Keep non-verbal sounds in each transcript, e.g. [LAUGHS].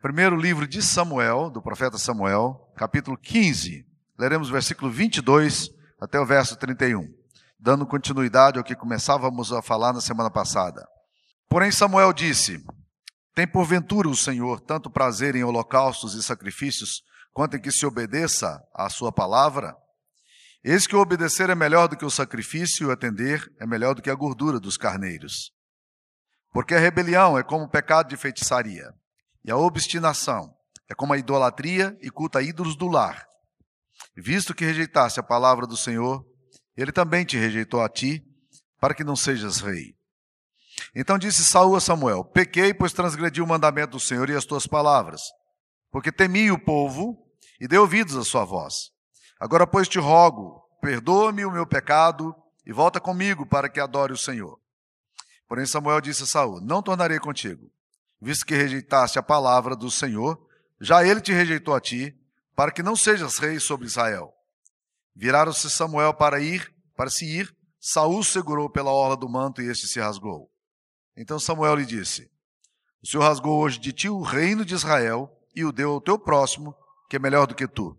Primeiro livro de Samuel, do profeta Samuel, capítulo 15. Leremos o versículo 22 até o verso 31, dando continuidade ao que começávamos a falar na semana passada. Porém, Samuel disse: Tem porventura o Senhor tanto prazer em holocaustos e sacrifícios, quanto em que se obedeça à sua palavra? Eis que o obedecer é melhor do que o sacrifício, e o atender é melhor do que a gordura dos carneiros. Porque a rebelião é como o pecado de feitiçaria e a obstinação é como a idolatria e culto a ídolos do lar. Visto que rejeitaste a palavra do Senhor, ele também te rejeitou a ti, para que não sejas rei. Então disse Saul a Samuel: Pequei, pois transgredi o mandamento do Senhor e as tuas palavras, porque temi o povo e dei ouvidos à sua voz. Agora, pois, te rogo, perdoa-me o meu pecado e volta comigo para que adore o Senhor. Porém, Samuel disse a Saul: Não tornarei contigo, visto que rejeitaste a palavra do Senhor, já ele te rejeitou a ti, para que não sejas rei sobre Israel. Viraram-se Samuel para ir, para se ir, Saul segurou pela orla do manto e este se rasgou. Então Samuel lhe disse: O Senhor rasgou hoje de ti o reino de Israel e o deu ao teu próximo, que é melhor do que tu.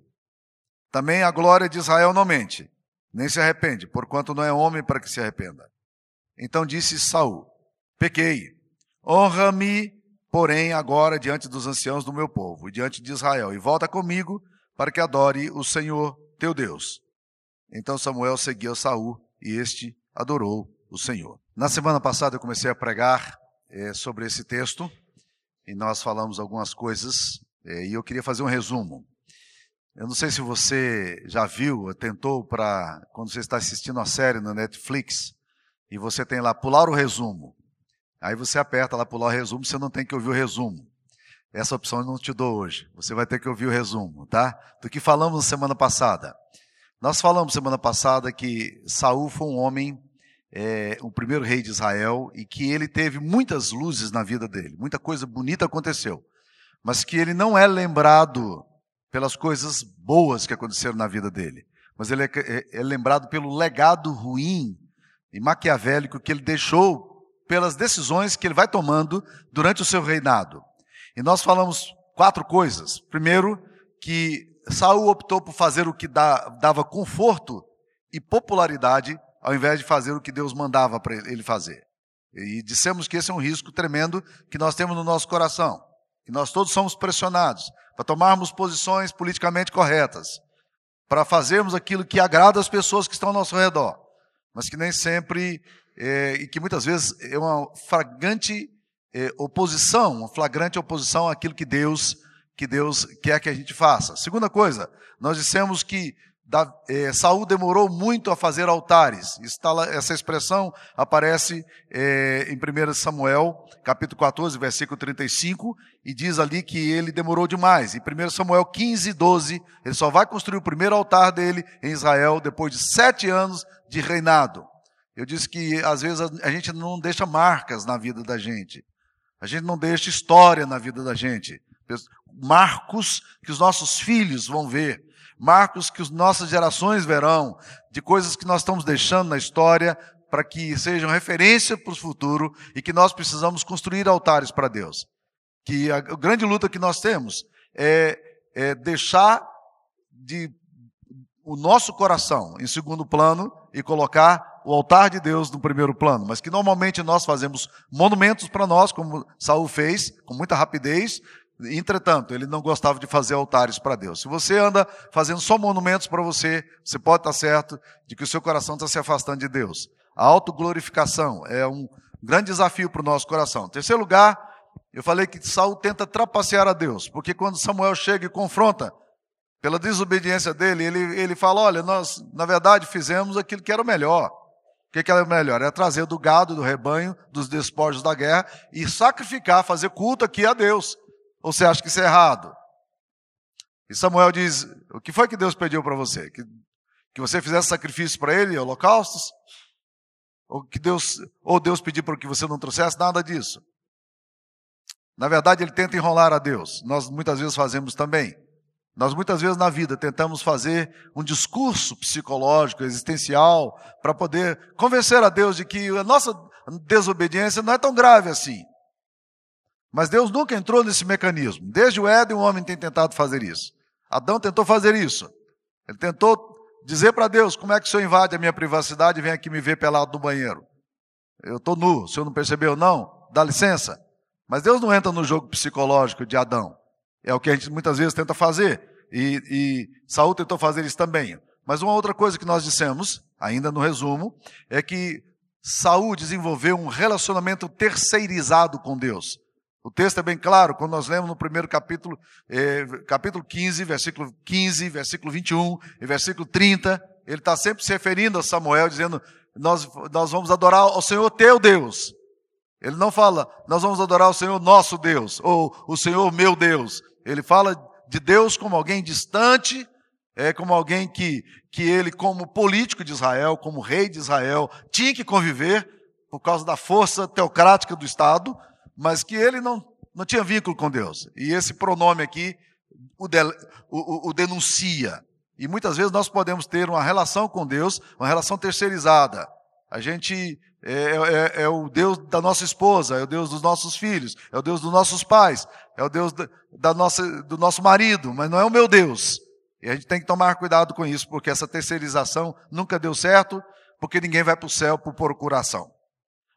Também a glória de Israel não mente, nem se arrepende, porquanto não é homem para que se arrependa. Então disse Saul: Pequei, honra-me porém agora diante dos anciãos do meu povo e diante de Israel, e volta comigo para que adore o Senhor teu Deus. Então Samuel seguiu Saul e este adorou o Senhor. Na semana passada eu comecei a pregar é, sobre esse texto e nós falamos algumas coisas é, e eu queria fazer um resumo. Eu não sei se você já viu, tentou para quando você está assistindo a série no Netflix e você tem lá pular o resumo. Aí você aperta lá pular o resumo, você não tem que ouvir o resumo. Essa opção eu não te dou hoje. Você vai ter que ouvir o resumo, tá? Do que falamos na semana passada. Nós falamos semana passada que Saul foi um homem, é, o primeiro rei de Israel, e que ele teve muitas luzes na vida dele. Muita coisa bonita aconteceu. Mas que ele não é lembrado pelas coisas boas que aconteceram na vida dele. Mas ele é, é, é lembrado pelo legado ruim e maquiavélico que ele deixou pelas decisões que ele vai tomando durante o seu reinado. E nós falamos quatro coisas. Primeiro, que Saul optou por fazer o que dava conforto e popularidade, ao invés de fazer o que Deus mandava para ele fazer. E dissemos que esse é um risco tremendo que nós temos no nosso coração. Que nós todos somos pressionados para tomarmos posições politicamente corretas, para fazermos aquilo que agrada as pessoas que estão ao nosso redor, mas que nem sempre é, e que muitas vezes é uma flagrante é, oposição, uma flagrante oposição àquilo que Deus que Deus quer que a gente faça. Segunda coisa, nós dissemos que da, é, Saul demorou muito a fazer altares. Está, essa expressão aparece é, em 1 Samuel, capítulo 14, versículo 35, e diz ali que ele demorou demais. Em 1 Samuel 15, 12, ele só vai construir o primeiro altar dele em Israel depois de sete anos de reinado. Eu disse que às vezes a gente não deixa marcas na vida da gente. A gente não deixa história na vida da gente. Marcos que os nossos filhos vão ver. Marcos que as nossas gerações verão. De coisas que nós estamos deixando na história para que sejam referência para o futuro e que nós precisamos construir altares para Deus. Que a grande luta que nós temos é, é deixar de o nosso coração em segundo plano e colocar o altar de Deus no primeiro plano, mas que normalmente nós fazemos monumentos para nós, como Saul fez, com muita rapidez. Entretanto, ele não gostava de fazer altares para Deus. Se você anda fazendo só monumentos para você, você pode estar certo de que o seu coração está se afastando de Deus. A autoglorificação é um grande desafio para o nosso coração. Em terceiro lugar, eu falei que Saul tenta trapacear a Deus, porque quando Samuel chega e confronta, pela desobediência dele, ele, ele fala: Olha, nós na verdade fizemos aquilo que era o melhor. O que, que era melhor? Era trazer do gado, do rebanho, dos despojos da guerra e sacrificar, fazer culto aqui a Deus. Ou você acha que isso é errado? E Samuel diz: O que foi que Deus pediu para você? Que, que você fizesse sacrifício para ele, holocaustos? Ou que Deus, ou Deus pediu para que você não trouxesse nada disso? Na verdade, ele tenta enrolar a Deus. Nós muitas vezes fazemos também. Nós muitas vezes na vida tentamos fazer um discurso psicológico, existencial, para poder convencer a Deus de que a nossa desobediência não é tão grave assim. Mas Deus nunca entrou nesse mecanismo. Desde o Éden, o homem tem tentado fazer isso. Adão tentou fazer isso. Ele tentou dizer para Deus: como é que o senhor invade a minha privacidade e vem aqui me ver pelado no banheiro? Eu estou nu, o senhor não percebeu? Não, dá licença. Mas Deus não entra no jogo psicológico de Adão. É o que a gente muitas vezes tenta fazer. E, e Saul tentou fazer isso também. Mas uma outra coisa que nós dissemos, ainda no resumo, é que Saul desenvolveu um relacionamento terceirizado com Deus. O texto é bem claro, quando nós lemos no primeiro capítulo, eh, capítulo 15, versículo 15, versículo 21 e versículo 30, ele está sempre se referindo a Samuel, dizendo: nós, nós vamos adorar ao Senhor teu Deus. Ele não fala, nós vamos adorar o Senhor nosso Deus, ou o Senhor meu Deus. Ele fala de Deus como alguém distante, é como alguém que, que ele, como político de Israel, como rei de Israel, tinha que conviver por causa da força teocrática do Estado, mas que ele não, não tinha vínculo com Deus. E esse pronome aqui o, de, o, o, denuncia. E muitas vezes nós podemos ter uma relação com Deus, uma relação terceirizada. A gente é, é, é, o Deus da nossa esposa, é o Deus dos nossos filhos, é o Deus dos nossos pais, é o Deus da, da nossa, do nosso marido, mas não é o meu Deus. E a gente tem que tomar cuidado com isso, porque essa terceirização nunca deu certo, porque ninguém vai para o céu por procuração.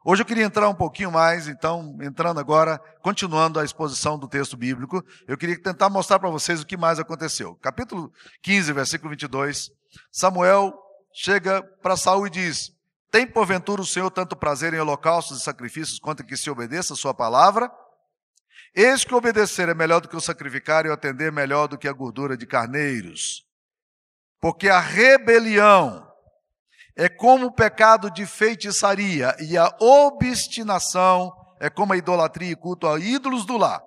Hoje eu queria entrar um pouquinho mais, então, entrando agora, continuando a exposição do texto bíblico, eu queria tentar mostrar para vocês o que mais aconteceu. Capítulo 15, versículo 22, Samuel chega para Saul e diz: Tem porventura o Senhor tanto prazer em holocaustos e sacrifícios quanto que se obedeça a sua palavra? Eis que obedecer é melhor do que o sacrificar e o atender é melhor do que a gordura de carneiros. Porque a rebelião é como o pecado de feitiçaria e a obstinação é como a idolatria e culto a ídolos do lar.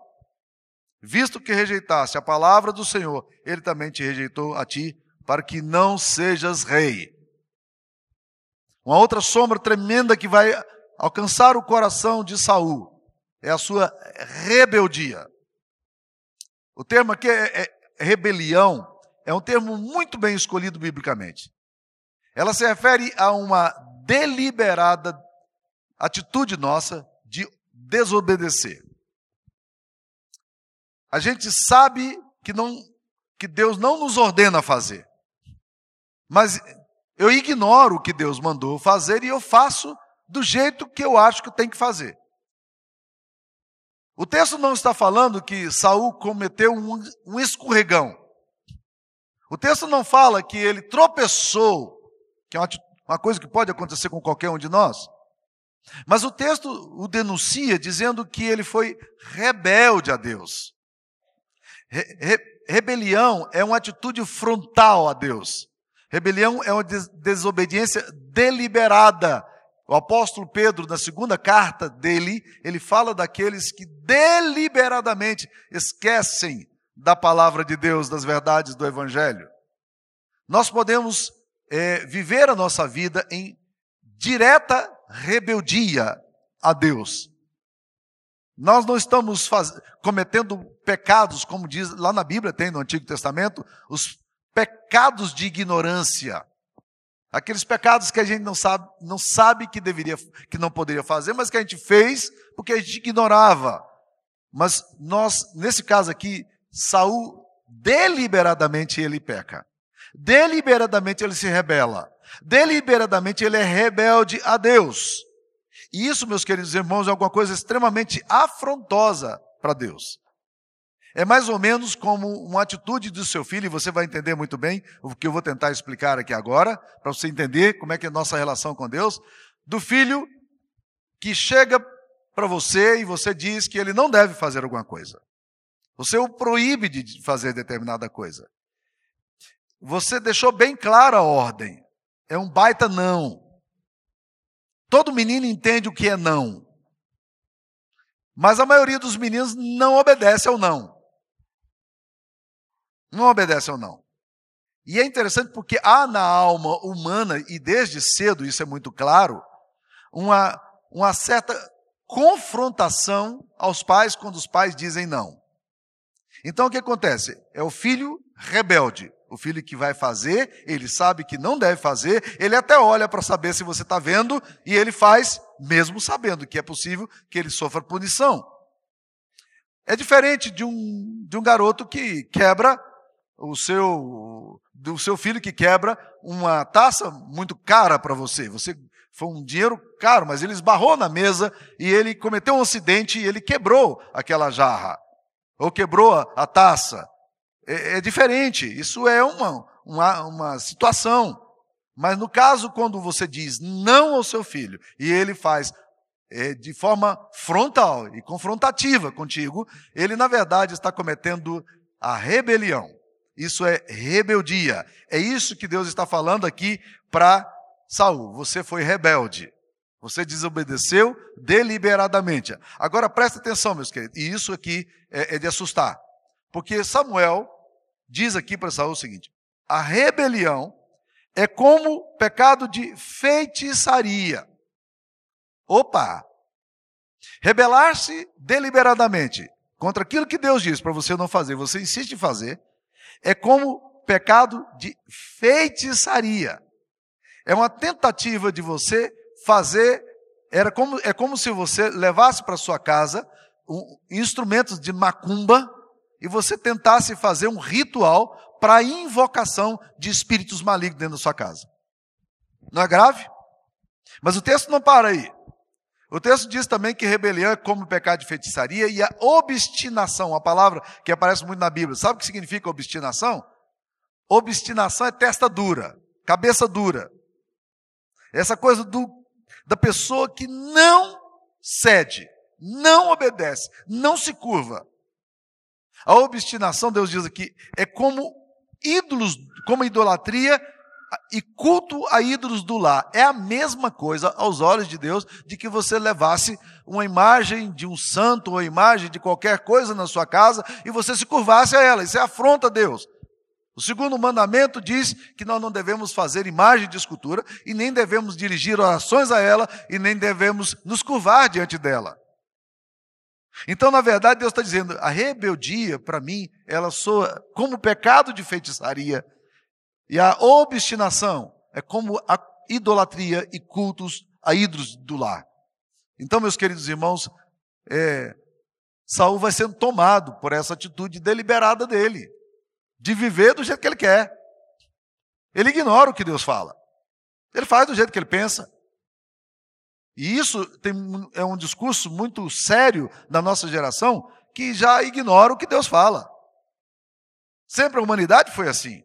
Visto que rejeitaste a palavra do Senhor, ele também te rejeitou a ti, para que não sejas rei. Uma outra sombra tremenda que vai alcançar o coração de Saul é a sua rebeldia. O termo aqui é, é rebelião, é um termo muito bem escolhido biblicamente. Ela se refere a uma deliberada atitude nossa de desobedecer. A gente sabe que não que Deus não nos ordena fazer. Mas eu ignoro o que Deus mandou fazer e eu faço do jeito que eu acho que tem que fazer. O texto não está falando que Saul cometeu um, um escorregão. O texto não fala que ele tropeçou, que é uma, uma coisa que pode acontecer com qualquer um de nós. Mas o texto o denuncia dizendo que ele foi rebelde a Deus. Re, re, rebelião é uma atitude frontal a Deus. Rebelião é uma des, desobediência deliberada o apóstolo Pedro, na segunda carta dele, ele fala daqueles que deliberadamente esquecem da palavra de Deus, das verdades do Evangelho. Nós podemos é, viver a nossa vida em direta rebeldia a Deus. Nós não estamos faz... cometendo pecados, como diz lá na Bíblia, tem no Antigo Testamento, os pecados de ignorância. Aqueles pecados que a gente não sabe, não sabe que deveria, que não poderia fazer, mas que a gente fez porque a gente ignorava. Mas nós, nesse caso aqui, Saul deliberadamente ele peca. Deliberadamente ele se rebela. Deliberadamente ele é rebelde a Deus. E isso, meus queridos irmãos, é alguma coisa extremamente afrontosa para Deus. É mais ou menos como uma atitude do seu filho, e você vai entender muito bem o que eu vou tentar explicar aqui agora, para você entender como é que é a nossa relação com Deus, do filho que chega para você e você diz que ele não deve fazer alguma coisa. Você o proíbe de fazer determinada coisa. Você deixou bem clara a ordem. É um baita não. Todo menino entende o que é não. Mas a maioria dos meninos não obedece ao não. Não obedece ou não. E é interessante porque há na alma humana, e desde cedo isso é muito claro, uma, uma certa confrontação aos pais quando os pais dizem não. Então o que acontece? É o filho rebelde. O filho que vai fazer, ele sabe que não deve fazer, ele até olha para saber se você está vendo, e ele faz, mesmo sabendo que é possível que ele sofra punição. É diferente de um, de um garoto que quebra o seu do seu filho que quebra uma taça muito cara para você. Você foi um dinheiro caro, mas ele esbarrou na mesa e ele cometeu um acidente e ele quebrou aquela jarra ou quebrou a, taça. É, é, diferente. Isso é uma, uma, uma situação. Mas no caso, quando você diz não ao seu filho e ele faz é, de forma frontal e confrontativa contigo, ele na verdade está cometendo a rebelião. Isso é rebeldia. É isso que Deus está falando aqui para Saul. Você foi rebelde. Você desobedeceu deliberadamente. Agora presta atenção, meus queridos. E isso aqui é, é de assustar. Porque Samuel diz aqui para Saul o seguinte: a rebelião é como pecado de feitiçaria. Opa! Rebelar-se deliberadamente contra aquilo que Deus diz para você não fazer, você insiste em fazer, é como pecado de feitiçaria. É uma tentativa de você fazer, era como, é como se você levasse para sua casa um, instrumentos de macumba e você tentasse fazer um ritual para invocação de espíritos malignos dentro da sua casa. Não é grave? Mas o texto não para aí. O texto diz também que rebelião é como pecado de feitiçaria e a obstinação, uma palavra que aparece muito na Bíblia. Sabe o que significa obstinação? Obstinação é testa dura, cabeça dura. Essa coisa do, da pessoa que não cede, não obedece, não se curva. A obstinação, Deus diz aqui, é como ídolos, como idolatria e culto a ídolos do lar. É a mesma coisa aos olhos de Deus de que você levasse uma imagem de um santo ou imagem de qualquer coisa na sua casa e você se curvasse a ela. Isso é afronta a Deus. O segundo mandamento diz que nós não devemos fazer imagem de escultura e nem devemos dirigir orações a ela e nem devemos nos curvar diante dela. Então, na verdade, Deus está dizendo: a rebeldia, para mim, ela soa como pecado de feitiçaria e a obstinação é como a idolatria e cultos a ídolos do lar. Então, meus queridos irmãos, é, Saul vai sendo tomado por essa atitude deliberada dele, de viver do jeito que ele quer. Ele ignora o que Deus fala. Ele faz do jeito que ele pensa. E isso tem, é um discurso muito sério da nossa geração que já ignora o que Deus fala. Sempre a humanidade foi assim.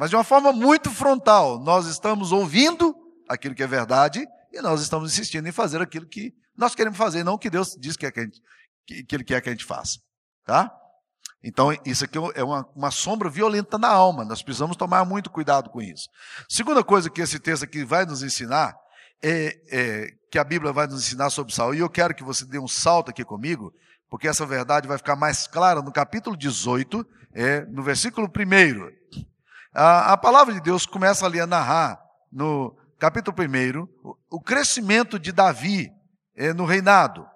Mas de uma forma muito frontal, nós estamos ouvindo aquilo que é verdade e nós estamos insistindo em fazer aquilo que nós queremos fazer, não o que Deus diz que, é que, gente, que, que Ele quer que a gente faça. Tá? Então, isso aqui é uma, uma, sombra violenta na alma, nós precisamos tomar muito cuidado com isso. Segunda coisa que esse texto aqui vai nos ensinar, é, é, que a Bíblia vai nos ensinar sobre Saul, e eu quero que você dê um salto aqui comigo, porque essa verdade vai ficar mais clara no capítulo 18, é, no versículo 1. A, a palavra de Deus começa ali a narrar, no capítulo 1, o, o crescimento de Davi é, no reinado.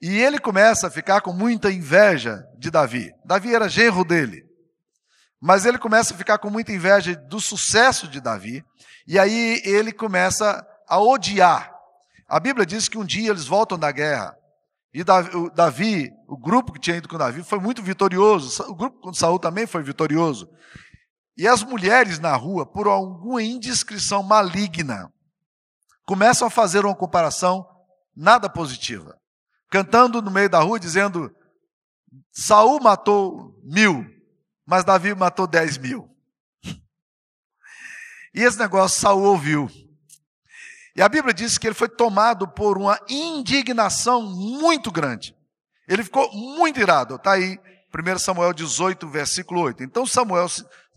E ele começa a ficar com muita inveja de Davi. Davi era genro dele. Mas ele começa a ficar com muita inveja do sucesso de Davi. E aí ele começa a odiar. A Bíblia diz que um dia eles voltam da guerra. E Davi, o, Davi, o grupo que tinha ido com Davi, foi muito vitorioso. O grupo com Saul também foi vitorioso. E as mulheres na rua, por alguma indiscrição maligna, começam a fazer uma comparação nada positiva. Cantando no meio da rua, dizendo: Saul matou mil, mas Davi matou dez mil. E esse negócio Saul ouviu. E a Bíblia diz que ele foi tomado por uma indignação muito grande. Ele ficou muito irado. Está aí, 1 Samuel 18, versículo 8. Então Samuel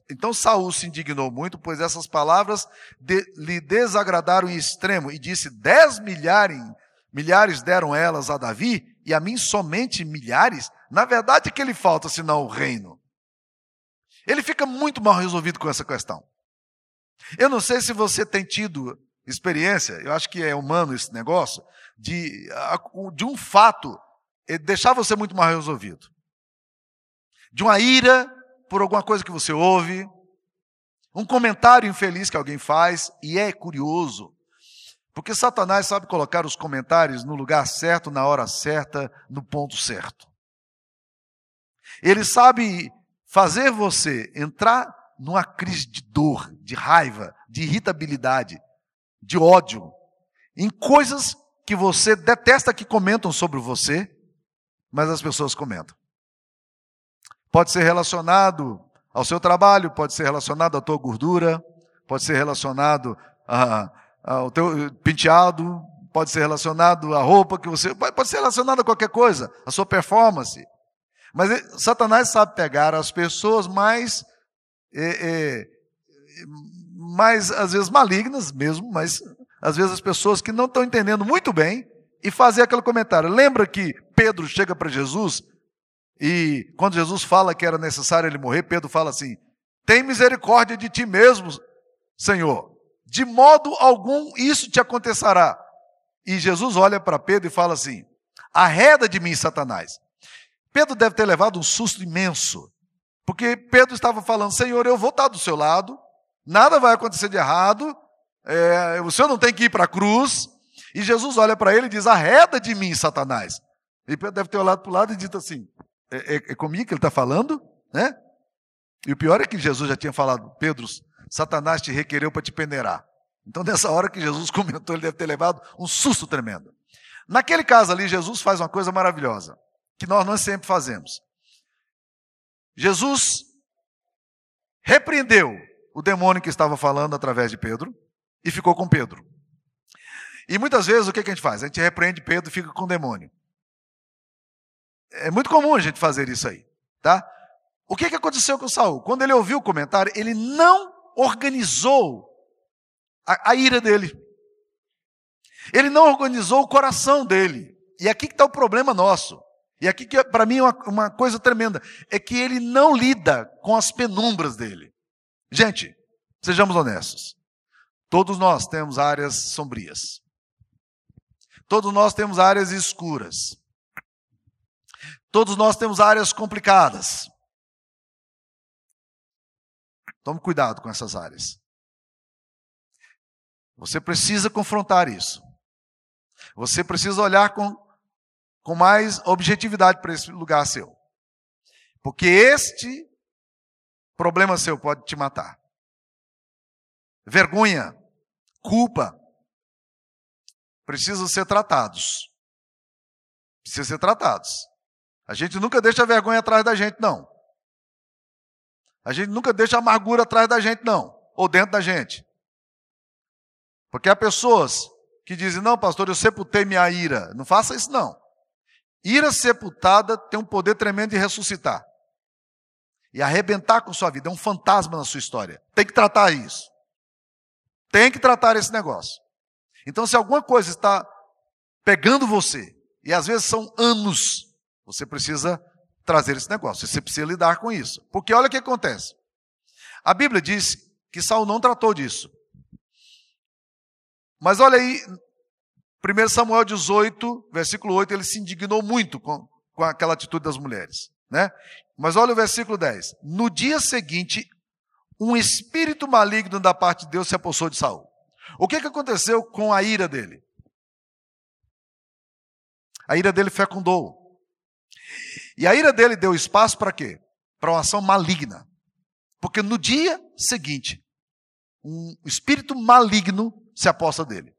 então Saul se indignou muito, pois essas palavras de, lhe desagradaram em extremo, e disse: Dez milhares, milhares deram elas a Davi, e a mim somente milhares? Na verdade, que lhe falta senão o reino? Ele fica muito mal resolvido com essa questão. Eu não sei se você tem tido experiência, eu acho que é humano esse negócio, de, de um fato eh, deixar você muito mal resolvido. De uma ira por alguma coisa que você ouve, um comentário infeliz que alguém faz, e é curioso, porque Satanás sabe colocar os comentários no lugar certo, na hora certa, no ponto certo. Ele sabe fazer você entrar numa crise de dor, de raiva, de irritabilidade, de ódio, em coisas que você detesta que comentam sobre você, mas as pessoas comentam. Pode ser relacionado ao seu trabalho, pode ser relacionado à tua gordura, pode ser relacionado a, ao teu penteado, pode ser relacionado à roupa que você. Pode ser relacionado a qualquer coisa, a sua performance. Mas Satanás sabe pegar as pessoas mais. É, é, mais, às vezes, malignas mesmo, mas às vezes as pessoas que não estão entendendo muito bem e fazer aquele comentário. Lembra que Pedro chega para Jesus e quando Jesus fala que era necessário ele morrer, Pedro fala assim: Tem misericórdia de ti mesmo, Senhor. De modo algum isso te acontecerá. E Jesus olha para Pedro e fala assim: Arreda de mim, Satanás. Pedro deve ter levado um susto imenso, porque Pedro estava falando: Senhor, eu vou estar do seu lado, nada vai acontecer de errado, é, o senhor não tem que ir para a cruz. E Jesus olha para ele e diz: Arreda de mim, Satanás. E Pedro deve ter olhado para o lado e dito assim: é, é, é comigo que ele está falando? Né? E o pior é que Jesus já tinha falado: Pedro, Satanás te requereu para te peneirar. Então, nessa hora que Jesus [LAUGHS] comentou, ele deve ter levado um susto tremendo. Naquele caso ali, Jesus faz uma coisa maravilhosa, que nós não sempre fazemos. Jesus repreendeu o demônio que estava falando através de Pedro e ficou com Pedro. E muitas vezes o que a gente faz? A gente repreende Pedro e fica com o demônio. É muito comum a gente fazer isso aí, tá? O que, que aconteceu com Saul? Quando ele ouviu o comentário, ele não organizou a, a ira dele. Ele não organizou o coração dele. E aqui que está o problema nosso. E aqui que para mim é uma, uma coisa tremenda é que ele não lida com as penumbras dele. Gente, sejamos honestos. Todos nós temos áreas sombrias. Todos nós temos áreas escuras. Todos nós temos áreas complicadas. Tome cuidado com essas áreas. Você precisa confrontar isso. Você precisa olhar com, com mais objetividade para esse lugar seu. Porque este problema seu pode te matar. Vergonha, culpa, precisam ser tratados. Precisam ser tratados. A gente nunca deixa a vergonha atrás da gente, não. A gente nunca deixa a amargura atrás da gente, não. Ou dentro da gente. Porque há pessoas que dizem, não, pastor, eu sepultei minha ira. Não faça isso, não. Ira sepultada tem um poder tremendo de ressuscitar. E arrebentar com sua vida. É um fantasma na sua história. Tem que tratar isso. Tem que tratar esse negócio. Então, se alguma coisa está pegando você, e às vezes são anos você precisa trazer esse negócio, você precisa lidar com isso. Porque olha o que acontece. A Bíblia diz que Saul não tratou disso. Mas olha aí, 1 Samuel 18, versículo 8, ele se indignou muito com, com aquela atitude das mulheres. Né? Mas olha o versículo 10. No dia seguinte, um espírito maligno da parte de Deus se apossou de Saul. O que, que aconteceu com a ira dele? A ira dele fecundou. E a ira dele deu espaço para quê? Para uma ação maligna. Porque no dia seguinte, um espírito maligno se aposta dele.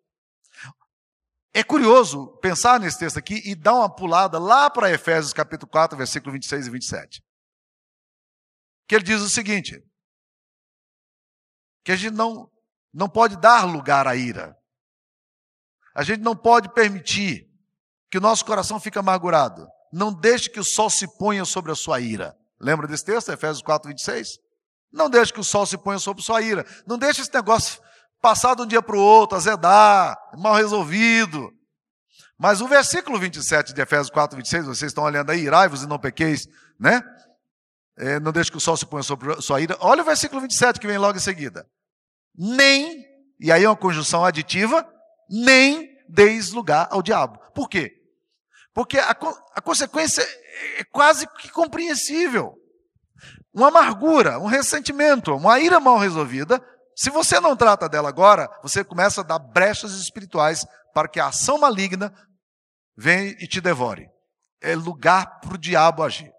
É curioso pensar nesse texto aqui e dar uma pulada lá para Efésios capítulo 4, versículo 26 e 27. Que ele diz o seguinte: que a gente não, não pode dar lugar à ira. A gente não pode permitir que o nosso coração fique amargurado não deixe que o sol se ponha sobre a sua ira. Lembra desse texto, Efésios 4, 26? Não deixe que o sol se ponha sobre a sua ira. Não deixe esse negócio passar de um dia para o outro, azedar, mal resolvido. Mas o versículo 27 de Efésios 4, 26, vocês estão olhando aí, irai-vos e não pequeis, né? É, não deixe que o sol se ponha sobre a sua ira. Olha o versículo 27 que vem logo em seguida. Nem, e aí é uma conjunção aditiva, nem deis lugar ao diabo. Por quê? Porque a, a consequência é quase que compreensível. Uma amargura, um ressentimento, uma ira mal resolvida. Se você não trata dela agora, você começa a dar brechas espirituais para que a ação maligna venha e te devore. É lugar para o diabo agir.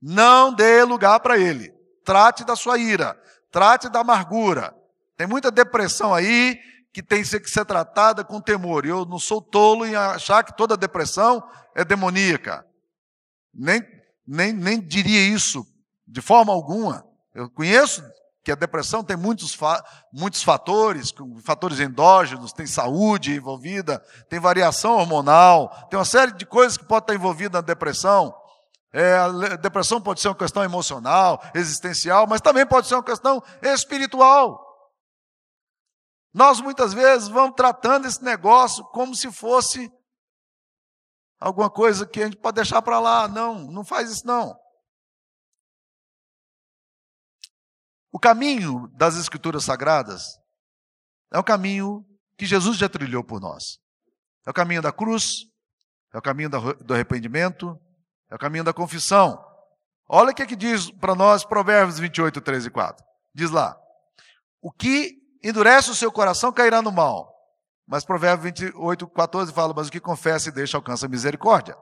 Não dê lugar para ele. Trate da sua ira, trate da amargura. Tem muita depressão aí que tem que ser tratada com temor. Eu não sou tolo em achar que toda depressão é demoníaca. Nem, nem, nem diria isso de forma alguma. Eu conheço que a depressão tem muitos, fa muitos fatores, fatores endógenos, tem saúde envolvida, tem variação hormonal, tem uma série de coisas que pode estar envolvida na depressão. É, a depressão pode ser uma questão emocional, existencial, mas também pode ser uma questão espiritual. Nós muitas vezes vamos tratando esse negócio como se fosse alguma coisa que a gente pode deixar para lá. Não, não faz isso não. O caminho das Escrituras Sagradas é o caminho que Jesus já trilhou por nós. É o caminho da cruz, é o caminho do arrependimento, é o caminho da confissão. Olha o que, é que diz para nós Provérbios 28, 13 e 4. Diz lá: O que endurece o seu coração cairá no mal. Mas Provérbios 28, 14 fala: Mas o que confessa e deixa alcança misericórdia.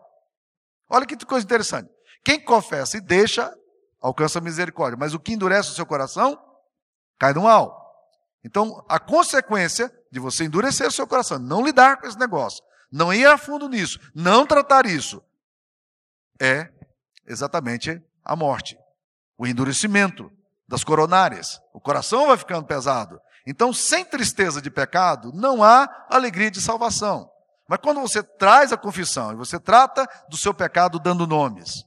Olha que coisa interessante. Quem confessa e deixa alcança misericórdia. Mas o que endurece o seu coração cai no mal. Então, a consequência de você endurecer o seu coração, não lidar com esse negócio, não ir a fundo nisso, não tratar isso, é exatamente a morte, o endurecimento das coronárias. O coração vai ficando pesado. Então, sem tristeza de pecado, não há alegria de salvação. Mas quando você traz a confissão e você trata do seu pecado dando nomes,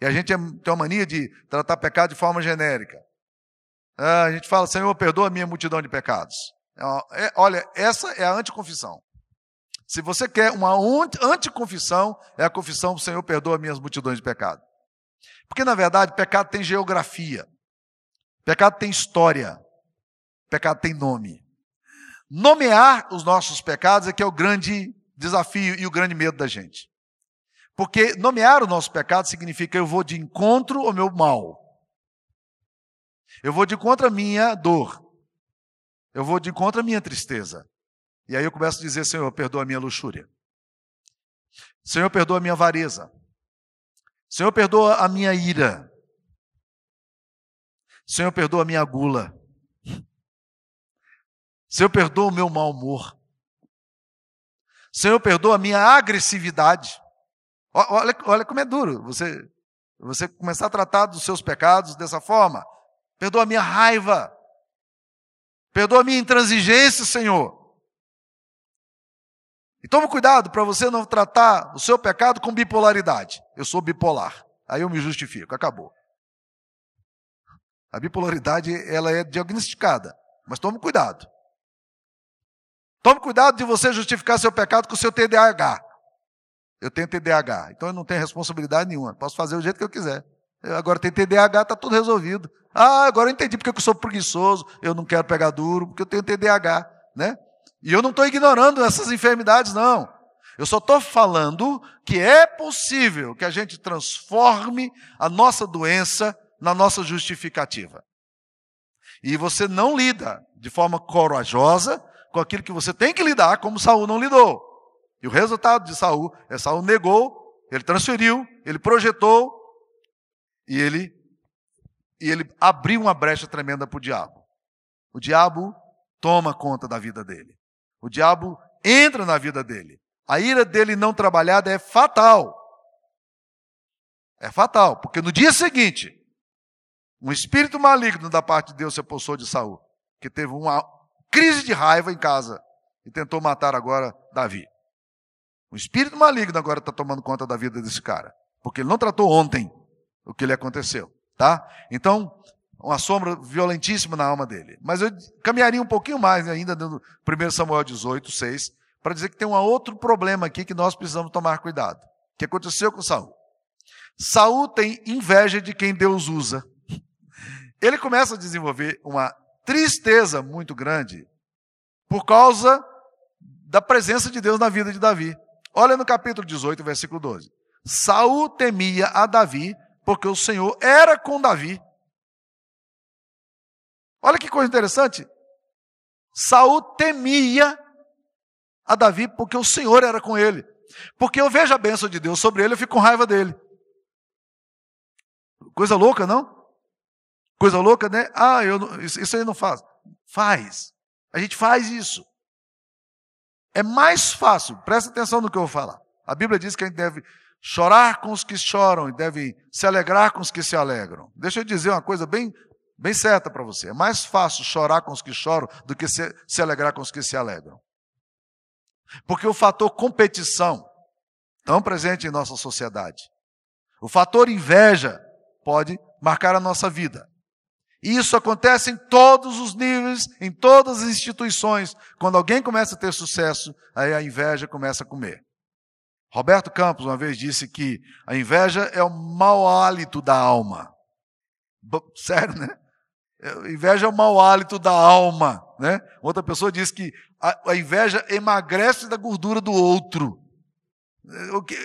e a gente tem uma mania de tratar pecado de forma genérica. Ah, a gente fala, Senhor, perdoa a minha multidão de pecados. É, olha, essa é a anticonfissão. Se você quer uma anticonfissão, é a confissão, Senhor, perdoa minhas multidões de pecado. Porque, na verdade, pecado tem geografia. Pecado tem história. Pecado tem nome. Nomear os nossos pecados é que é o grande desafio e o grande medo da gente. Porque nomear o nosso pecado significa eu vou de encontro ao meu mal. Eu vou de encontro à minha dor. Eu vou de encontro à minha tristeza. E aí eu começo a dizer: Senhor, perdoa a minha luxúria. Senhor, perdoa a minha avareza. Senhor, perdoa a minha ira. Senhor, perdoa a minha gula. Senhor, perdoa o meu mau humor. Senhor, perdoa a minha agressividade. Olha, olha como é duro você, você começar a tratar dos seus pecados dessa forma. Perdoa a minha raiva. Perdoa a minha intransigência, Senhor. E tome cuidado para você não tratar o seu pecado com bipolaridade. Eu sou bipolar. Aí eu me justifico, acabou. A bipolaridade ela é diagnosticada, mas tome cuidado. Tome cuidado de você justificar seu pecado com o seu TDAH. Eu tenho TDAH, então eu não tenho responsabilidade nenhuma. Posso fazer o jeito que eu quiser. Eu agora tem TDAH, está tudo resolvido. Ah, agora eu entendi porque eu sou preguiçoso, eu não quero pegar duro, porque eu tenho TDAH, né? E eu não estou ignorando essas enfermidades, não. Eu só estou falando que é possível que a gente transforme a nossa doença na nossa justificativa. E você não lida de forma corajosa com aquilo que você tem que lidar, como Saul não lidou. E o resultado de Saul é Saul negou, ele transferiu, ele projetou e ele e ele abriu uma brecha tremenda para o diabo. O diabo toma conta da vida dele. O diabo entra na vida dele. A ira dele não trabalhada é fatal. É fatal, porque no dia seguinte, um espírito maligno da parte de Deus se apossou de Saul, que teve uma crise de raiva em casa e tentou matar agora Davi. O espírito maligno agora está tomando conta da vida desse cara, porque ele não tratou ontem o que lhe aconteceu, tá? Então, uma sombra violentíssima na alma dele. Mas eu caminharia um pouquinho mais ainda no 1 Samuel 18, 6, para dizer que tem um outro problema aqui que nós precisamos tomar cuidado. O que aconteceu com Saul? Saul tem inveja de quem Deus usa. Ele começa a desenvolver uma tristeza muito grande por causa da presença de Deus na vida de Davi. Olha no capítulo 18, versículo 12. Saul temia a Davi, porque o Senhor era com Davi. Olha que coisa interessante. Saul temia a Davi porque o Senhor era com ele. Porque eu vejo a bênção de Deus sobre ele, eu fico com raiva dele. Coisa louca, não? Coisa louca, né? Ah, eu não, isso, isso aí não faz. Faz. A gente faz isso. É mais fácil, presta atenção no que eu vou falar. A Bíblia diz que a gente deve chorar com os que choram e deve se alegrar com os que se alegram. Deixa eu dizer uma coisa bem, bem certa para você. É mais fácil chorar com os que choram do que se, se alegrar com os que se alegram. Porque o fator competição, tão presente em nossa sociedade, o fator inveja pode marcar a nossa vida. E isso acontece em todos os níveis, em todas as instituições. Quando alguém começa a ter sucesso, aí a inveja começa a comer. Roberto Campos uma vez disse que a inveja é o mau hálito da alma. Sério, né? É, inveja é o mau hálito da alma, né? Outra pessoa disse que a, inveja emagrece da gordura do outro. Que,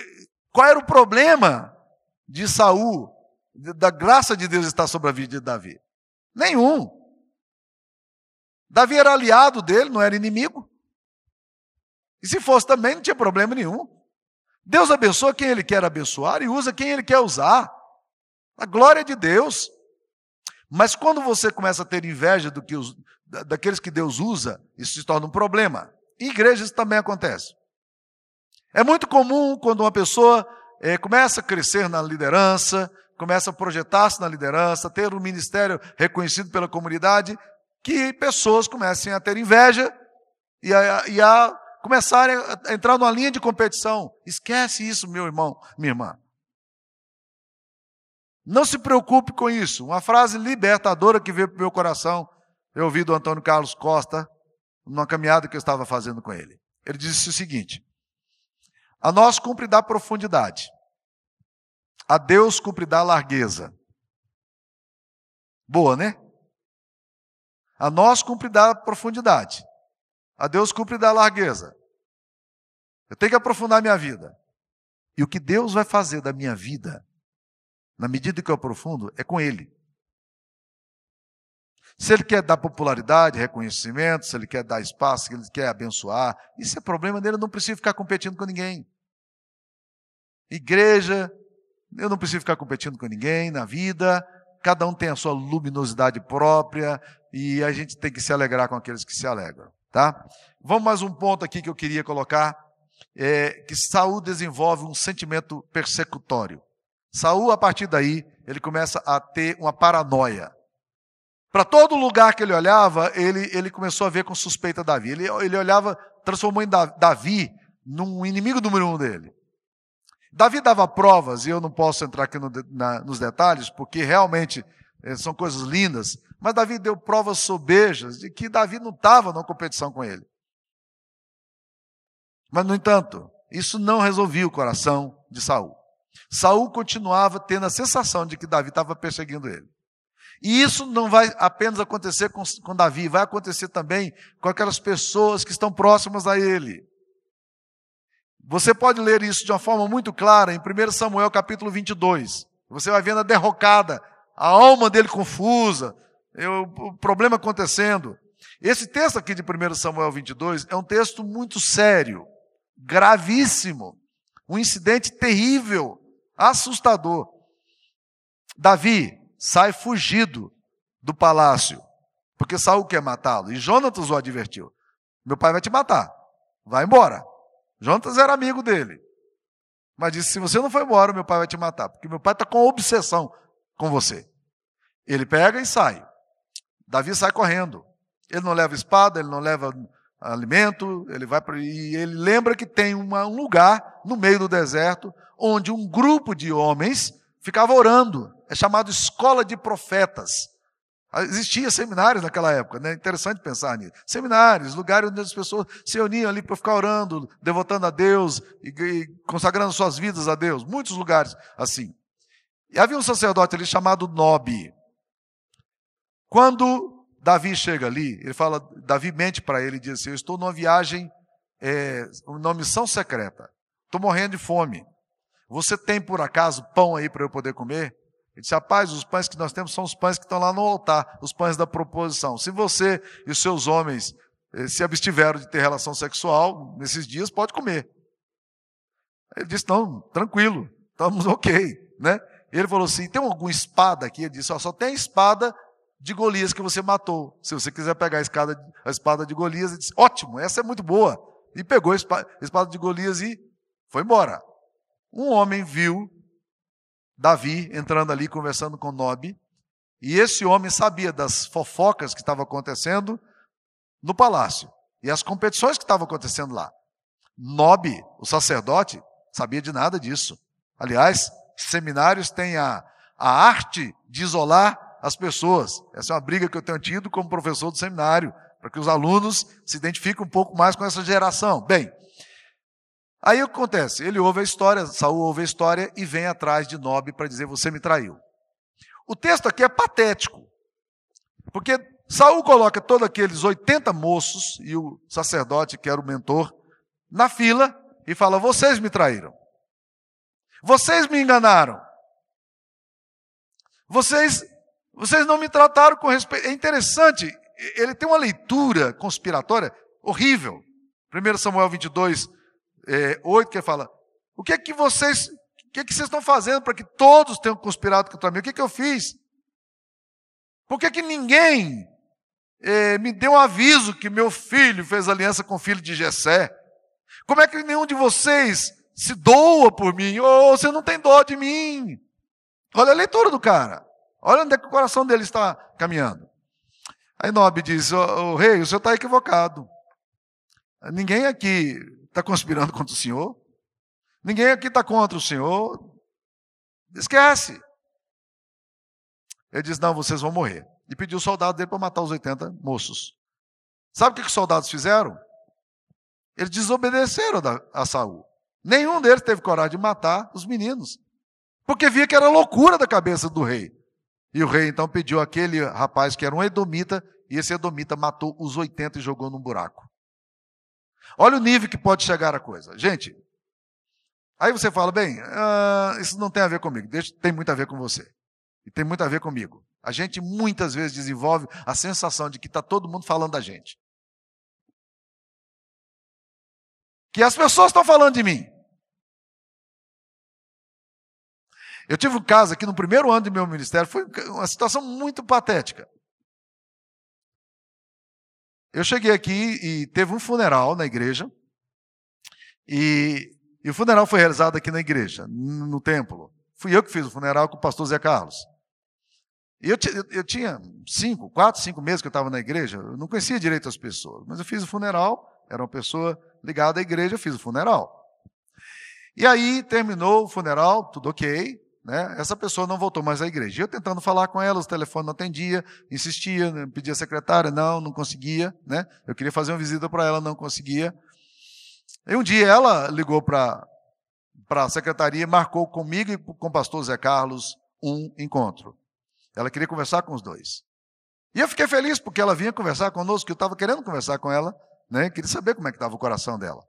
qual era o problema de Saul, da graça de Deus estar sobre a vida de Davi? Nenhum. Davi era aliado dele, não era inimigo. E se fosse também, não tinha problema nenhum. Deus abençoa quem Ele quer abençoar e usa quem Ele quer usar. A glória de Deus. Mas quando você começa a ter inveja do que os, daqueles que Deus usa, isso se torna um problema. Em igrejas também acontece. É muito comum quando uma pessoa é, começa a crescer na liderança, começa a projetar-se na liderança, ter um ministério reconhecido pela comunidade, que pessoas comecem a ter inveja e a, e a começarem a entrar numa linha de competição. Esquece isso, meu irmão, minha irmã. Não se preocupe com isso. Uma frase libertadora que veio para o meu coração, eu ouvi do Antônio Carlos Costa, numa caminhada que eu estava fazendo com ele. Ele disse o seguinte: A nós cumpre dar profundidade, a Deus cumpre dar largueza. Boa, né? A nós cumpre dar profundidade. A Deus cumpre dar largueza. Eu tenho que aprofundar minha vida. E o que Deus vai fazer da minha vida, na medida que eu aprofundo, é com Ele. Se Ele quer dar popularidade, reconhecimento, se Ele quer dar espaço, se Ele quer abençoar, isso é problema dele, eu não preciso ficar competindo com ninguém. Igreja, eu não preciso ficar competindo com ninguém na vida, cada um tem a sua luminosidade própria e a gente tem que se alegrar com aqueles que se alegram, tá? Vamos mais um ponto aqui que eu queria colocar, é que Saul desenvolve um sentimento persecutório. Saul, a partir daí, ele começa a ter uma paranoia. Para todo lugar que ele olhava, ele, ele começou a ver com suspeita Davi. Ele, ele olhava, transformou em Davi num inimigo número um dele. Davi dava provas, e eu não posso entrar aqui no, na, nos detalhes, porque realmente eh, são coisas lindas, mas Davi deu provas sobejas de que Davi não estava na competição com ele. Mas, no entanto, isso não resolvia o coração de Saul. Saul continuava tendo a sensação de que Davi estava perseguindo ele. E isso não vai apenas acontecer com, com Davi, vai acontecer também com aquelas pessoas que estão próximas a ele. Você pode ler isso de uma forma muito clara em 1 Samuel capítulo 22. Você vai vendo a derrocada, a alma dele confusa, o problema acontecendo. Esse texto aqui de 1 Samuel 22 é um texto muito sério, gravíssimo, um incidente terrível, assustador. Davi sai fugido do palácio, porque Saul quer matá-lo, e Jonatas o advertiu: Meu pai vai te matar, vai embora. Jonatas era amigo dele. Mas disse: se você não for embora, meu pai vai te matar. Porque meu pai está com obsessão com você. Ele pega e sai. Davi sai correndo. Ele não leva espada, ele não leva alimento, ele vai para. E ele lembra que tem uma, um lugar no meio do deserto onde um grupo de homens ficava orando. É chamado escola de profetas. Existia seminários naquela época, né? Interessante pensar nisso. Seminários, lugares onde as pessoas se uniam ali para ficar orando, devotando a Deus e, e, consagrando suas vidas a Deus. Muitos lugares assim. E havia um sacerdote ali chamado Nobi. Quando Davi chega ali, ele fala, Davi mente para ele e diz assim: Eu estou numa viagem, é, numa missão secreta. Estou morrendo de fome. Você tem por acaso pão aí para eu poder comer? Ele disse: Rapaz, os pães que nós temos são os pães que estão lá no altar, os pães da proposição. Se você e os seus homens eh, se abstiveram de ter relação sexual nesses dias, pode comer. Ele disse: Não, tranquilo, estamos ok. Né? Ele falou assim: tem alguma espada aqui? Ele disse: ó, só tem a espada de Golias que você matou. Se você quiser pegar a, a espada de Golias, ele disse: ótimo, essa é muito boa. E pegou a espada de Golias e foi embora. Um homem viu Davi entrando ali conversando com Nob, e esse homem sabia das fofocas que estavam acontecendo no palácio e as competições que estavam acontecendo lá. Nob, o sacerdote, sabia de nada disso. Aliás, seminários têm a, a arte de isolar as pessoas. Essa é uma briga que eu tenho tido como professor do seminário, para que os alunos se identifiquem um pouco mais com essa geração. Bem, aí o que acontece? Ele ouve a história, Saul ouve a história e vem atrás de Nob para dizer: Você me traiu. O texto aqui é patético, porque Saul coloca todos aqueles 80 moços e o sacerdote, que era o mentor, na fila e fala: Vocês me traíram. Vocês me enganaram. Vocês, vocês não me trataram com respeito. É interessante, ele tem uma leitura conspiratória horrível. 1 Samuel 22, é, 8, que ele fala: O que é que vocês, o que é que vocês estão fazendo para que todos tenham conspirado contra mim? O que é que eu fiz? Por que, que ninguém é, me deu um aviso que meu filho fez aliança com o filho de Jessé? Como é que nenhum de vocês se doa por mim, ou oh, você não tem dó de mim. Olha a leitura do cara. Olha onde é que o coração dele está caminhando. Aí Nob diz: o, rei, o senhor está equivocado. Ninguém aqui está conspirando contra o senhor. Ninguém aqui está contra o senhor. Esquece. Ele diz: não, vocês vão morrer. E pediu o soldado dele para matar os 80 moços. Sabe o que os soldados fizeram? Eles desobedeceram a Saul. Nenhum deles teve coragem de matar os meninos, porque via que era loucura da cabeça do rei. E o rei então pediu aquele rapaz que era um edomita, e esse edomita matou os 80 e jogou num buraco. Olha o nível que pode chegar a coisa. Gente, aí você fala, bem, uh, isso não tem a ver comigo, Deixa, tem muito a ver com você. E tem muito a ver comigo. A gente muitas vezes desenvolve a sensação de que está todo mundo falando da gente. Que as pessoas estão falando de mim. Eu tive um caso aqui no primeiro ano do meu ministério, foi uma situação muito patética. Eu cheguei aqui e teve um funeral na igreja, e, e o funeral foi realizado aqui na igreja, no templo. Fui eu que fiz o funeral com o pastor Zé Carlos. E eu, eu, eu tinha cinco, quatro, cinco meses que eu estava na igreja, eu não conhecia direito as pessoas, mas eu fiz o funeral, era uma pessoa ligada à igreja, eu fiz o funeral. E aí terminou o funeral, tudo ok, né? Essa pessoa não voltou mais à igreja. Eu tentando falar com ela, o telefone não atendia, insistia, né? pedia secretária, não, não conseguia. Né? Eu queria fazer uma visita para ela, não conseguia. E um dia ela ligou para a secretaria, marcou comigo e com o pastor Zé Carlos um encontro. Ela queria conversar com os dois. E eu fiquei feliz porque ela vinha conversar conosco, que eu estava querendo conversar com ela, né? queria saber como é que estava o coração dela.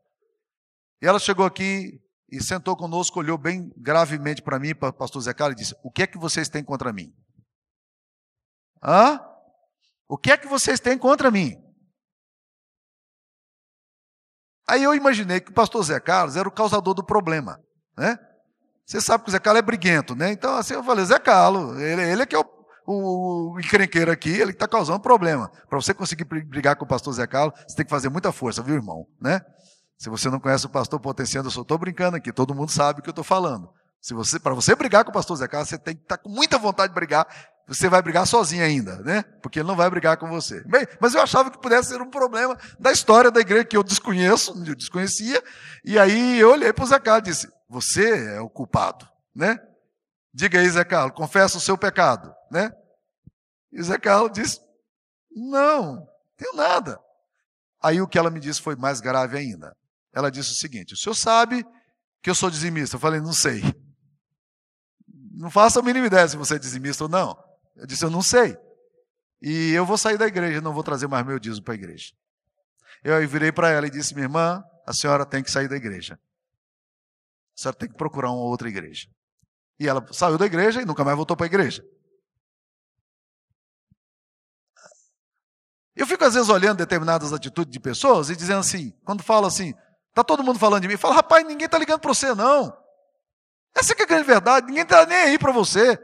E ela chegou aqui, e sentou conosco, olhou bem gravemente para mim, para o pastor Zé Carlos, e disse: O que é que vocês têm contra mim? Hã? O que é que vocês têm contra mim? Aí eu imaginei que o pastor Zé Carlos era o causador do problema, né? Você sabe que o Zé Carlos é briguento, né? Então, assim, eu falei, Zé Carlos, ele, ele é que é o, o, o encrenqueiro aqui, ele que está causando problema. Para você conseguir brigar com o pastor Zé Carlos, você tem que fazer muita força, viu, irmão? Né? Se você não conhece o pastor Potenciando, eu só estou brincando aqui, todo mundo sabe o que eu estou falando. Se você, para você brigar com o pastor Zé Carlos, você tem que estar tá com muita vontade de brigar. Você vai brigar sozinho ainda, né? Porque ele não vai brigar com você. Mas eu achava que pudesse ser um problema da história da igreja que eu desconheço, eu desconhecia. E aí eu olhei para o Zé Carlos e disse: Você é o culpado, né? Diga aí, Zé Carlos, confessa o seu pecado, né? E Zé Carlos disse: Não, tenho nada. Aí o que ela me disse foi mais grave ainda. Ela disse o seguinte: O senhor sabe que eu sou dizimista? Eu falei: Não sei. Não faça a mínima ideia se você é dizimista ou não. Eu disse: Eu não sei. E eu vou sair da igreja, não vou trazer mais meu dízimo para a igreja. Eu virei para ela e disse: Minha irmã, a senhora tem que sair da igreja. A senhora tem que procurar uma outra igreja. E ela saiu da igreja e nunca mais voltou para a igreja. Eu fico às vezes olhando determinadas atitudes de pessoas e dizendo assim, quando fala assim, Está todo mundo falando de mim. Fala, rapaz, ninguém está ligando para você, não. Essa é a grande verdade, ninguém está nem aí para você.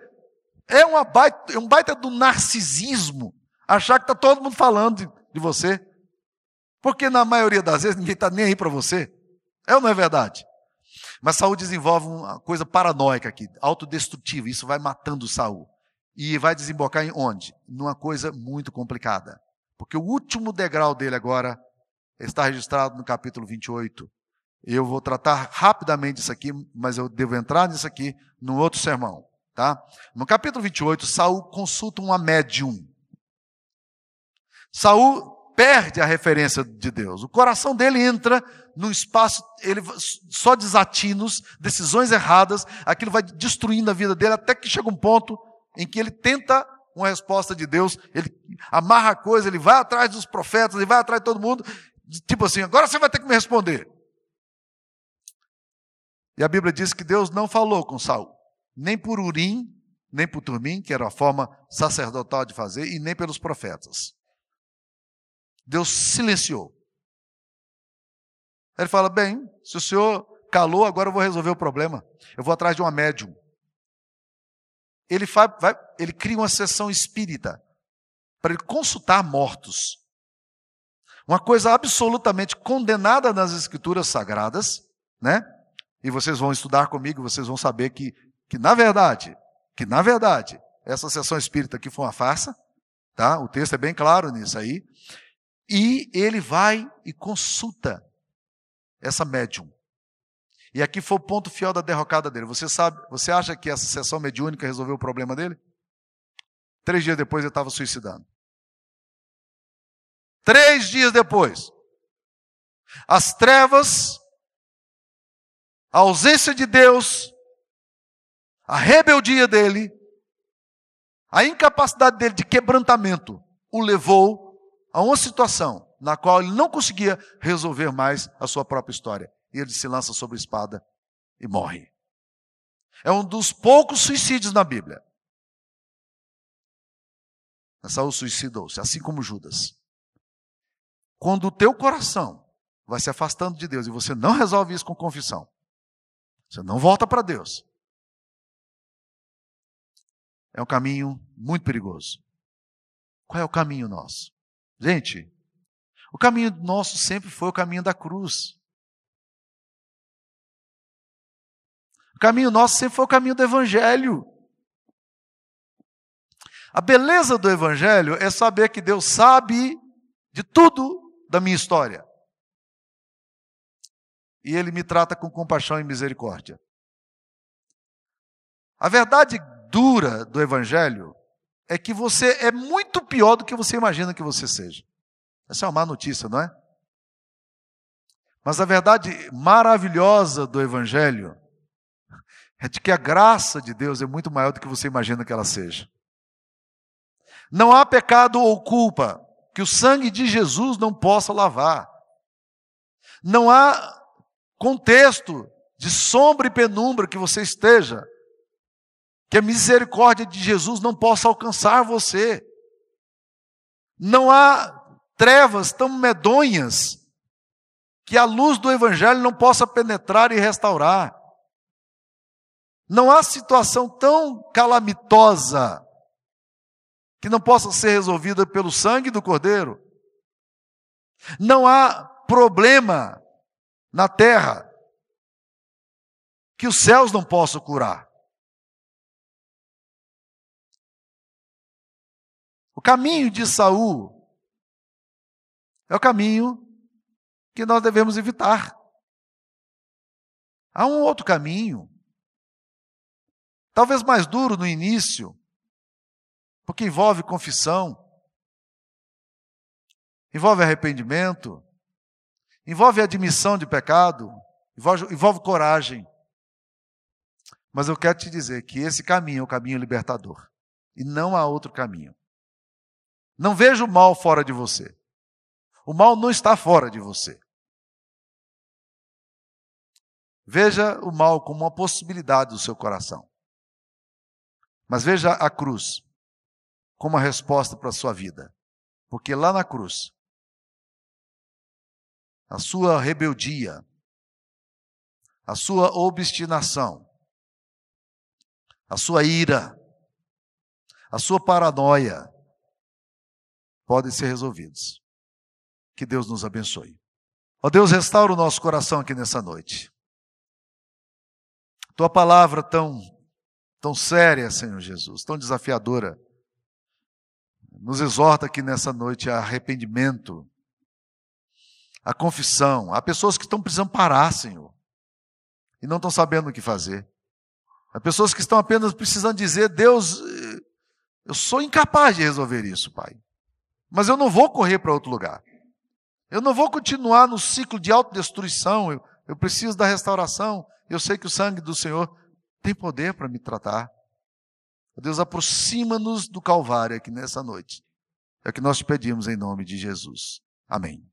É, uma baita, é um baita do narcisismo achar que está todo mundo falando de, de você. Porque na maioria das vezes ninguém está nem aí para você. É ou não é verdade? Mas Saul desenvolve uma coisa paranoica aqui, autodestrutiva. Isso vai matando Saul. E vai desembocar em onde? Numa coisa muito complicada. Porque o último degrau dele agora está registrado no capítulo 28. Eu vou tratar rapidamente isso aqui, mas eu devo entrar nisso aqui no outro sermão. Tá? No capítulo 28, Saul consulta uma médium. Saul perde a referência de Deus. O coração dele entra num espaço, ele só desatinos, decisões erradas, aquilo vai destruindo a vida dele até que chega um ponto em que ele tenta uma resposta de Deus, ele amarra a coisa, ele vai atrás dos profetas, ele vai atrás de todo mundo, tipo assim, agora você vai ter que me responder. E a Bíblia diz que Deus não falou com Saul, nem por Urim, nem por Turmim, que era a forma sacerdotal de fazer, e nem pelos profetas. Deus silenciou. Ele fala: bem, se o senhor calou, agora eu vou resolver o problema. Eu vou atrás de uma médium. Ele, faz, vai, ele cria uma sessão espírita para ele consultar mortos. Uma coisa absolutamente condenada nas escrituras sagradas, né? E vocês vão estudar comigo, vocês vão saber que, que na verdade, que na verdade, essa sessão espírita aqui foi uma farsa, tá? O texto é bem claro nisso aí. E ele vai e consulta essa médium. E aqui foi o ponto fiel da derrocada dele. Você sabe, você acha que essa sessão mediúnica resolveu o problema dele? Três dias depois ele estava suicidando. Três dias depois. As trevas, a ausência de Deus, a rebeldia dele, a incapacidade dele de quebrantamento o levou a uma situação na qual ele não conseguia resolver mais a sua própria história. E ele se lança sobre a espada e morre. É um dos poucos suicídios na Bíblia. Saul suicidou-se, assim como Judas. Quando o teu coração vai se afastando de Deus e você não resolve isso com confissão, você não volta para Deus, é um caminho muito perigoso. Qual é o caminho nosso? Gente, o caminho nosso sempre foi o caminho da cruz. O caminho nosso sempre foi o caminho do Evangelho. A beleza do Evangelho é saber que Deus sabe de tudo da minha história. E Ele me trata com compaixão e misericórdia. A verdade dura do Evangelho é que você é muito pior do que você imagina que você seja. Essa é uma má notícia, não é? Mas a verdade maravilhosa do Evangelho é de que a graça de Deus é muito maior do que você imagina que ela seja. Não há pecado ou culpa que o sangue de Jesus não possa lavar. Não há contexto de sombra e penumbra que você esteja que a misericórdia de Jesus não possa alcançar você. Não há trevas tão medonhas que a luz do Evangelho não possa penetrar e restaurar. Não há situação tão calamitosa que não possa ser resolvida pelo sangue do Cordeiro. Não há problema na terra que os céus não possam curar. O caminho de Saul é o caminho que nós devemos evitar. Há um outro caminho, talvez mais duro no início, porque envolve confissão, envolve arrependimento, envolve admissão de pecado, envolve, envolve coragem. Mas eu quero te dizer que esse caminho é o caminho libertador. E não há outro caminho. Não veja o mal fora de você. O mal não está fora de você. Veja o mal como uma possibilidade do seu coração. Mas veja a cruz como a resposta para a sua vida. Porque lá na cruz, a sua rebeldia, a sua obstinação, a sua ira, a sua paranoia podem ser resolvidos. Que Deus nos abençoe. Ó Deus, restaura o nosso coração aqui nessa noite. Tua palavra tão tão séria, Senhor Jesus, tão desafiadora, nos exorta aqui nessa noite a arrependimento, a confissão. Há pessoas que estão precisando parar, Senhor, e não estão sabendo o que fazer. Há pessoas que estão apenas precisando dizer: Deus, eu sou incapaz de resolver isso, Pai. Mas eu não vou correr para outro lugar. Eu não vou continuar no ciclo de autodestruição. Eu, eu preciso da restauração. Eu sei que o sangue do Senhor tem poder para me tratar. Deus, aproxima-nos do Calvário aqui nessa noite. É o que nós te pedimos em nome de Jesus. Amém.